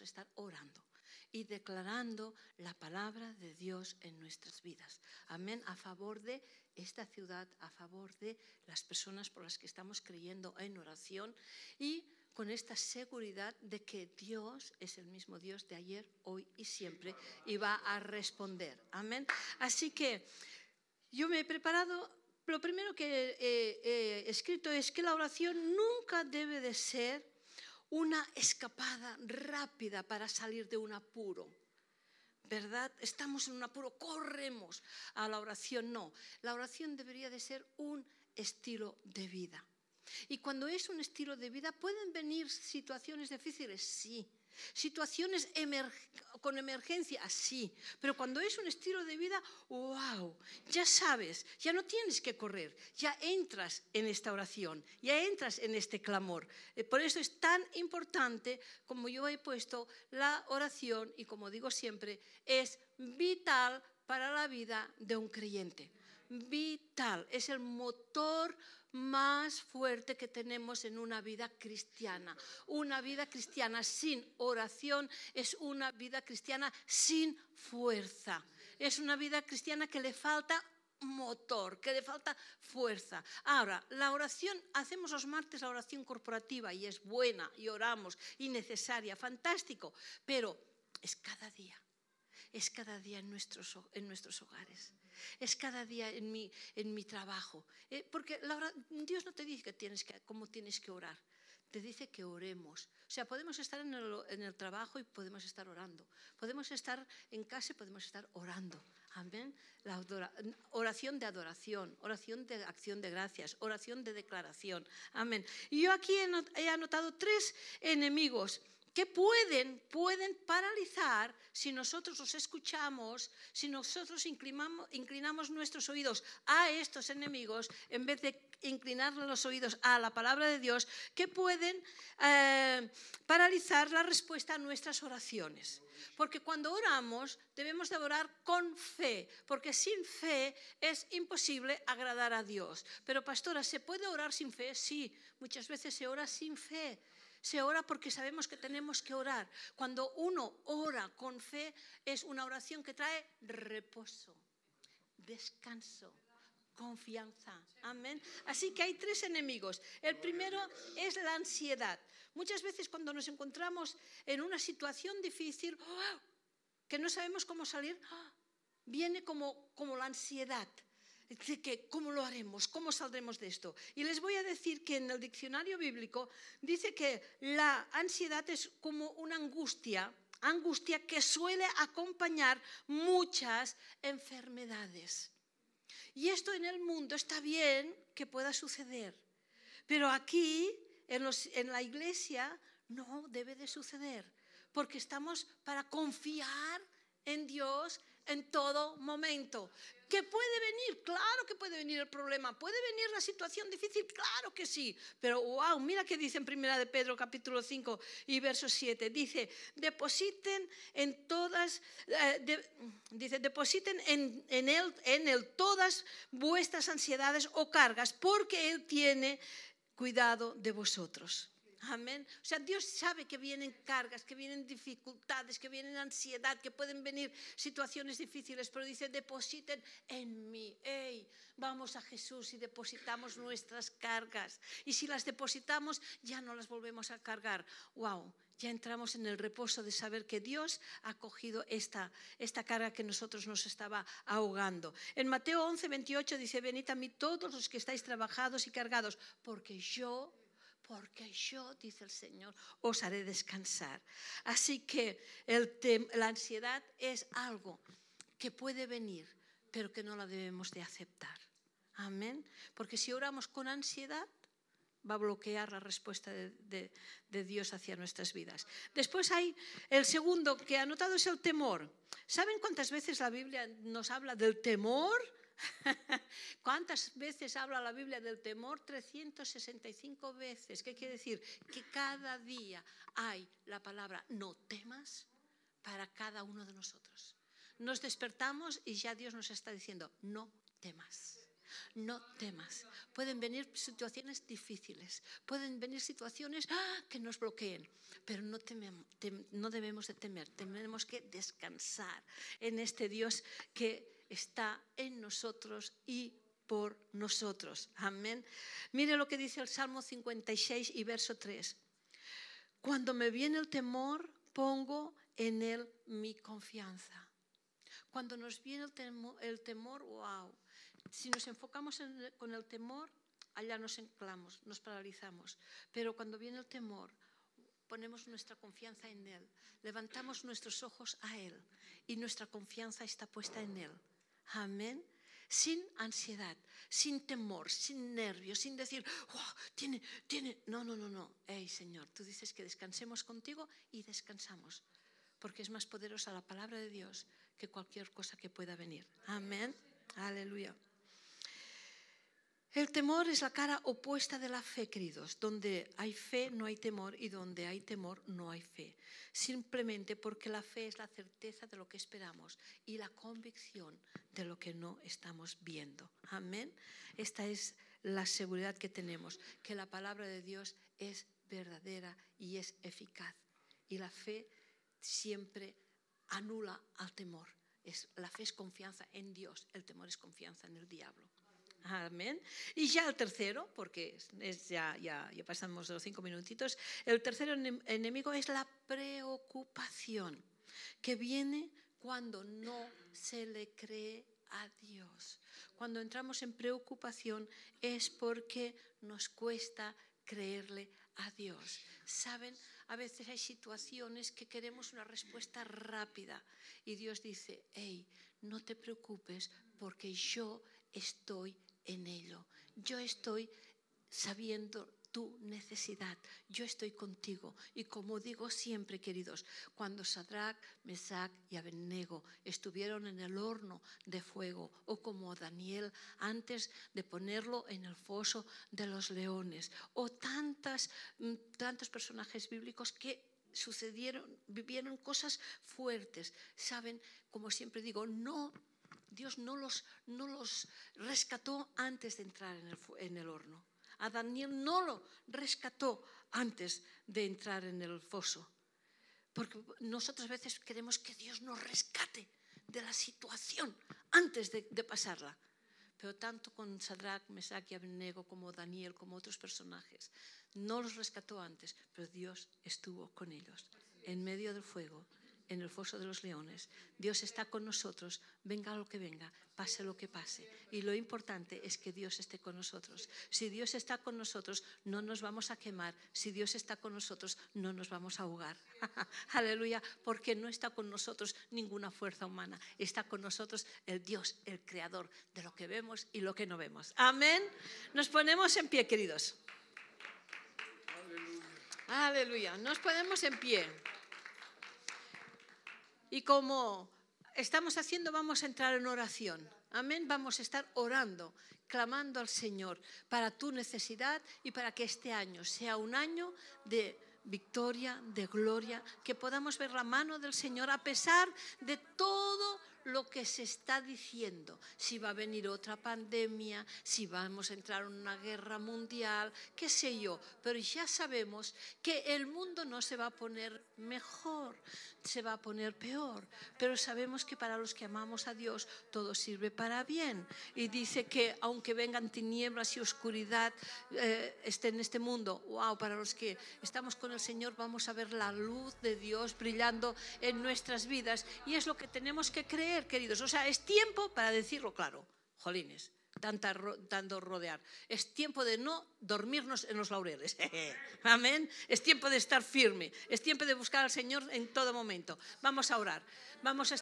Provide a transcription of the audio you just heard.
a estar orando y declarando la palabra de Dios en nuestras vidas. Amén, a favor de esta ciudad, a favor de las personas por las que estamos creyendo en oración y con esta seguridad de que Dios es el mismo Dios de ayer, hoy y siempre y va a responder. Amén. Así que yo me he preparado, lo primero que he, escrito es que la oración nunca debe de ser una escapada rápida para salir de un apuro. ¿Verdad? Estamos en un apuro, corremos a la oración. No, la oración debería de ser un estilo de vida. Y cuando es un estilo de vida, ¿pueden venir situaciones difíciles? Sí. Situaciones con emergencia, sí. Pero cuando es un estilo de vida, wow, ya sabes, ya no tienes que correr, ya entras en esta oración, ya entras en este clamor. Eh, por eso es tan importante, como yo he puesto, la oración, y como digo siempre, es vital para la vida de un creyente vital, es el motor más fuerte que tenemos en una vida cristiana. Una vida cristiana sin oración es una vida cristiana sin fuerza. Es una vida cristiana que le falta motor, que le falta fuerza. Ahora, la oración, hacemos los martes la oración corporativa y es buena y oramos y necesaria, fantástico, pero es cada día es cada día en nuestros, en nuestros hogares, es cada día en mi, en mi trabajo. Eh, porque Dios no te dice que tienes que, cómo tienes que orar, te dice que oremos. O sea, podemos estar en el, en el, trabajo y podemos estar orando. Podemos estar en casa y podemos estar orando. Amén. La oración de adoración, oración de acción de gracias, oración de declaración. Amén. Y yo aquí he anotado tres enemigos que pueden, pueden paralizar si nosotros los escuchamos, si nosotros inclinamos, inclinamos, nuestros oídos a estos enemigos en vez de inclinar los oídos a la palabra de Dios, que pueden eh, paralizar la respuesta a nuestras oraciones. Porque cuando oramos debemos de orar con fe, porque sin fe es imposible agradar a Dios. Pero pastora, ¿se puede orar sin fe? Sí, muchas veces se ora sin fe. Se ora porque sabemos que tenemos que orar. Cuando uno ora con fe es una oración que trae reposo, descanso, confianza. Amén. Así que hay tres enemigos. El primero es la ansiedad. Muchas veces cuando nos encontramos en una situación difícil, ¡oh! que no sabemos cómo salir, ¡oh! viene como, como la ansiedad que, ¿Cómo lo haremos? ¿Cómo saldremos de esto? Y les voy a decir que en el diccionario bíblico dice que la ansiedad es como una angustia, angustia que suele acompañar muchas enfermedades. Y esto en el mundo está bien que pueda suceder, pero aquí, en, en la iglesia, no debe de suceder, porque estamos para confiar en Dios en todo momento. ¿Que puede venir? Claro que puede venir el problema. ¿Puede venir la situación difícil? Claro que sí. Pero wow, mira qué dice en Primera de Pedro capítulo 5 y verso 7. Dice, depositen en todas, eh, dice, depositen en, en, él, en él todas vuestras ansiedades o cargas, porque Él tiene cuidado de vosotros. Amén. O sea, Dios sabe que vienen cargas, que vienen dificultades, que vienen ansiedad, que pueden venir situaciones difíciles, pero dice, depositen en mí. Hey, vamos a Jesús y depositamos nuestras cargas. Y si las depositamos, ya no las volvemos a cargar. Wow, ya entramos en el reposo de saber que Dios ha cogido esta, esta carga que nosotros nos estaba ahogando. En Mateo 11, 28 dice, venid a mí todos los que estáis trabajados y cargados, porque yo porque yo, dice el Señor, os haré descansar. Así que la ansiedad es algo que puede venir, pero que no la debemos de aceptar. Amén. Porque si oramos con ansiedad, va a bloquear la respuesta de, de, Dios hacia nuestras vidas. Después hay el segundo que he anotado es el temor. ¿Saben cuántas veces la Biblia nos habla del temor? ¿Cuántas veces habla la Biblia del temor? 365 veces. ¿Qué quiere decir? Que cada día hay la palabra no temas para cada uno de nosotros. Nos despertamos y ya Dios nos está diciendo no temas. No temas. Pueden venir situaciones difíciles, pueden venir situaciones ¡ah! que nos bloqueen, pero no, no debemos de temer, tenemos que descansar en este Dios que está en nosotros y por nosotros. Amén. Mire lo que dice el Salmo 56 y verso 3. Cuando me viene el temor, pongo en él mi confianza. Cuando nos viene el temor, el temor wow, si nos enfocamos con el temor, allá nos enclamos, nos paralizamos. Pero cuando viene el temor, ponemos nuestra confianza en Él, levantamos nuestros ojos a Él y nuestra confianza está puesta en Él. Amén. Sin ansiedad, sin temor, sin nervios, sin decir, tiene, tiene. No, no, no, no. Hey, Señor, tú dices que descansemos contigo y descansamos, porque es más poderosa la palabra de Dios que cualquier cosa que pueda venir. Amén. Aleluya. El temor es la cara opuesta de la fe, queridos. Donde hay fe no hay temor y donde hay temor no hay fe. Simplemente porque la fe es la certeza de lo que esperamos y la convicción de lo que no estamos viendo. Amén. Esta es la seguridad que tenemos, que la palabra de Dios es verdadera y es eficaz. Y la fe siempre anula al temor. Es, la fe es confianza en Dios, el temor es confianza en el diablo. Amén. Y ya el tercero, porque es ya, ya, ya pasamos los cinco minutitos, el tercer enemigo es la preocupación, que viene cuando no se le cree a Dios. Cuando entramos en preocupación es porque nos cuesta creerle a Dios. ¿Saben? A veces hay situaciones que queremos una respuesta rápida y Dios dice, hey, no te preocupes porque yo estoy en ello. Yo estoy sabiendo tu necesidad. Yo estoy contigo. Y como digo siempre, queridos, cuando Sadrach, Mesach y Abednego estuvieron en el horno de fuego, o como Daniel antes de ponerlo en el foso de los leones, o tantas, mm, tantos personajes bíblicos que sucedieron, vivieron cosas fuertes. Saben, como siempre digo, no Dios no los, no los rescató antes de entrar en el, en el horno. A Daniel no lo rescató antes de entrar en el foso. Porque nosotros a veces queremos que Dios nos rescate de la situación antes de, de pasarla. Pero tanto con Sadrach, Mesach y Abednego como Daniel, como otros personajes, no los rescató antes, pero Dios estuvo con ellos en medio del fuego en el foso de los leones. Dios está con nosotros, venga lo que venga, pase lo que pase. Y lo importante es que Dios esté con nosotros. Si Dios está con nosotros, no nos vamos a quemar. Si Dios está con nosotros, no nos vamos a ahogar. Aleluya, porque no está con nosotros ninguna fuerza humana. Está con nosotros el Dios, el creador de lo que vemos y lo que no vemos. Amén. Nos ponemos en pie, queridos. Aleluya. Nos ponemos en pie. Y como estamos haciendo, vamos a entrar en oración. Amén. Vamos a estar orando, clamando al Señor para tu necesidad y para que este año sea un año de victoria, de gloria, que podamos ver la mano del Señor a pesar de todo lo que se está diciendo, si va a venir otra pandemia, si vamos a entrar en una guerra mundial, qué sé yo, pero ya sabemos que el mundo no se va a poner mejor, se va a poner peor, pero sabemos que para los que amamos a Dios todo sirve para bien. Y dice que aunque vengan tinieblas y oscuridad eh, esté en este mundo, wow, para los que estamos con el Señor vamos a ver la luz de Dios brillando en nuestras vidas. Y es lo que tenemos que creer, queridos. O sea, es tiempo para decirlo claro, jolines tanto rodear. Es tiempo de no dormirnos en los laureles. Amén. Es tiempo de estar firme. Es tiempo de buscar al Señor en todo momento. Vamos a orar. Vamos a